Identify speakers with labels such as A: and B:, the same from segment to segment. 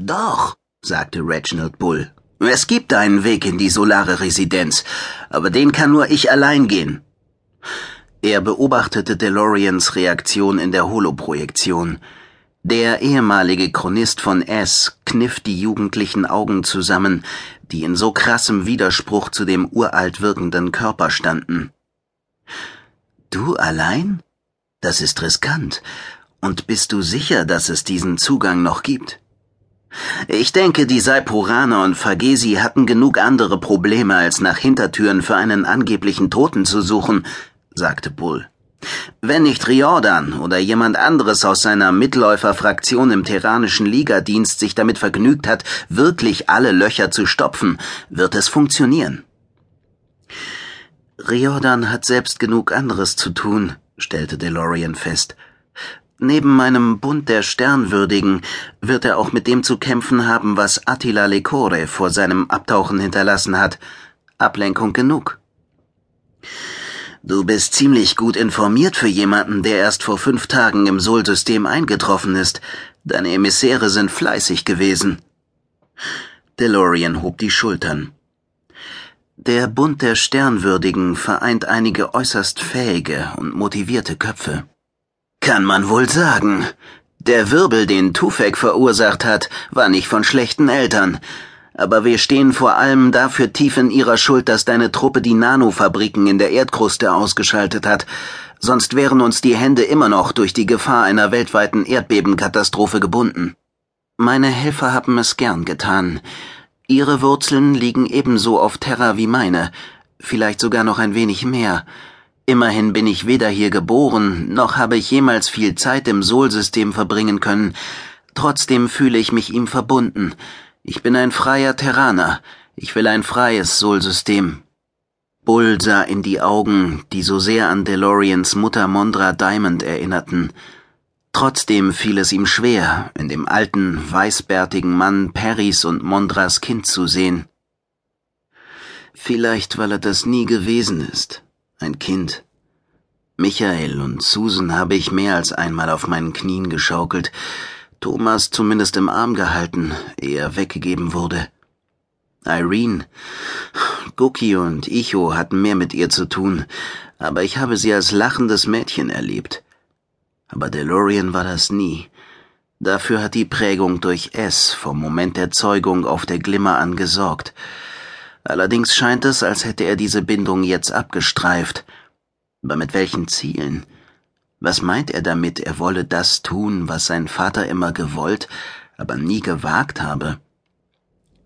A: Doch, sagte Reginald Bull. Es gibt einen Weg in die solare Residenz, aber den kann nur ich allein gehen. Er beobachtete DeLoreans Reaktion in der Holoprojektion. Der ehemalige Chronist von S kniff die jugendlichen Augen zusammen, die in so krassem Widerspruch zu dem uralt wirkenden Körper standen. Du allein? Das ist riskant. Und bist du sicher, dass es diesen Zugang noch gibt? Ich denke, die Saipuraner und Fagesi hatten genug andere Probleme, als nach Hintertüren für einen angeblichen Toten zu suchen, sagte Bull. Wenn nicht Riordan oder jemand anderes aus seiner Mitläuferfraktion im terranischen Ligadienst sich damit vergnügt hat, wirklich alle Löcher zu stopfen, wird es funktionieren.
B: Riordan hat selbst genug anderes zu tun, stellte DeLorean fest. Neben meinem Bund der Sternwürdigen wird er auch mit dem zu kämpfen haben, was Attila Lecore vor seinem Abtauchen hinterlassen hat. Ablenkung genug.
A: Du bist ziemlich gut informiert für jemanden, der erst vor fünf Tagen im Sol-System eingetroffen ist. Deine Emissäre sind fleißig gewesen.
B: DeLorean hob die Schultern. Der Bund der Sternwürdigen vereint einige äußerst fähige und motivierte Köpfe.
A: Kann man wohl sagen. Der Wirbel, den Tufek verursacht hat, war nicht von schlechten Eltern. Aber wir stehen vor allem dafür tief in ihrer Schuld, dass deine Truppe die Nanofabriken in der Erdkruste ausgeschaltet hat. Sonst wären uns die Hände immer noch durch die Gefahr einer weltweiten Erdbebenkatastrophe gebunden.
B: Meine Helfer haben es gern getan. Ihre Wurzeln liegen ebenso auf Terra wie meine, vielleicht sogar noch ein wenig mehr. Immerhin bin ich weder hier geboren, noch habe ich jemals viel Zeit im Sol-System verbringen können. Trotzdem fühle ich mich ihm verbunden. Ich bin ein freier Terraner. Ich will ein freies Sol-System. Bull sah in die Augen, die so sehr an DeLoreans Mutter Mondra Diamond erinnerten. Trotzdem fiel es ihm schwer, in dem alten, weißbärtigen Mann Perrys und Mondras Kind zu sehen. Vielleicht, weil er das nie gewesen ist ein Kind. Michael und Susan habe ich mehr als einmal auf meinen Knien geschaukelt, Thomas zumindest im Arm gehalten, ehe er weggegeben wurde. Irene, Guki und Icho hatten mehr mit ihr zu tun, aber ich habe sie als lachendes Mädchen erlebt. Aber DeLorean war das nie. Dafür hat die Prägung durch S vom Moment der Zeugung auf der Glimmer an gesorgt. Allerdings scheint es, als hätte er diese Bindung jetzt abgestreift. Aber mit welchen Zielen? Was meint er damit, er wolle das tun, was sein Vater immer gewollt, aber nie gewagt habe?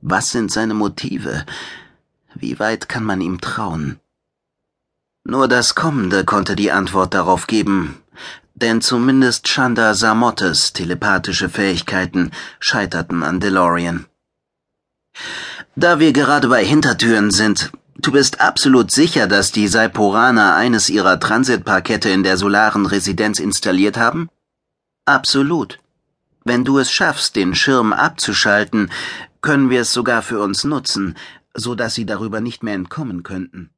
B: Was sind seine Motive? Wie weit kann man ihm trauen? Nur das Kommende konnte die Antwort darauf geben, denn zumindest Chanda Samottes telepathische Fähigkeiten scheiterten an DeLorean. Da wir gerade bei Hintertüren sind, du bist absolut sicher, dass die Saiporaner eines ihrer Transitparkette in der solaren Residenz installiert haben? Absolut. Wenn du es schaffst, den Schirm abzuschalten, können wir es sogar für uns nutzen, so dass sie darüber nicht mehr entkommen könnten.